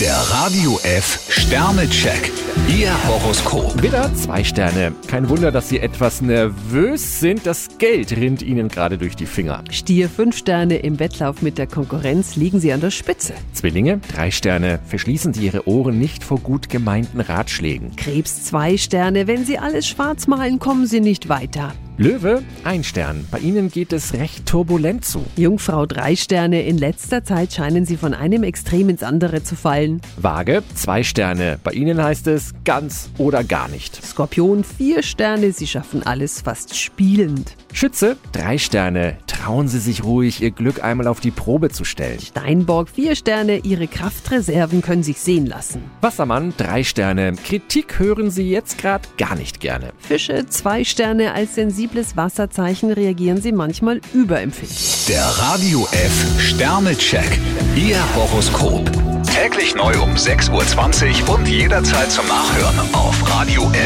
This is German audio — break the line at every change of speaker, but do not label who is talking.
Der Radio F Sternecheck. Ihr Horoskop.
Widder, zwei Sterne. Kein Wunder, dass Sie etwas nervös sind. Das Geld rinnt Ihnen gerade durch die Finger.
Stier fünf Sterne im Wettlauf mit der Konkurrenz liegen Sie an der Spitze.
Zwillinge, drei Sterne. Verschließen Sie Ihre Ohren nicht vor gut gemeinten Ratschlägen.
Krebs zwei Sterne, wenn Sie alles schwarz malen, kommen Sie nicht weiter.
Löwe, ein Stern. Bei Ihnen geht es recht turbulent zu.
Jungfrau drei Sterne, in letzter Zeit scheinen Sie von einem Extrem ins andere zu fallen.
Waage, zwei Sterne. Bei Ihnen heißt es ganz oder gar nicht.
Skorpion vier Sterne, Sie schaffen alles fast spielend.
Schütze, drei Sterne. Trauen Sie sich ruhig, Ihr Glück einmal auf die Probe zu stellen.
Steinbock vier Sterne, Ihre Kraftreserven können sich sehen lassen.
Wassermann, drei Sterne. Kritik hören Sie jetzt gerade gar nicht gerne.
Fische zwei Sterne, als sensibles Wasserzeichen reagieren Sie manchmal überempfindlich.
Der Radio F Sternecheck. Ihr Horoskop. Täglich neu um 6.20 Uhr und jederzeit zum Nachhören auf radiof.de.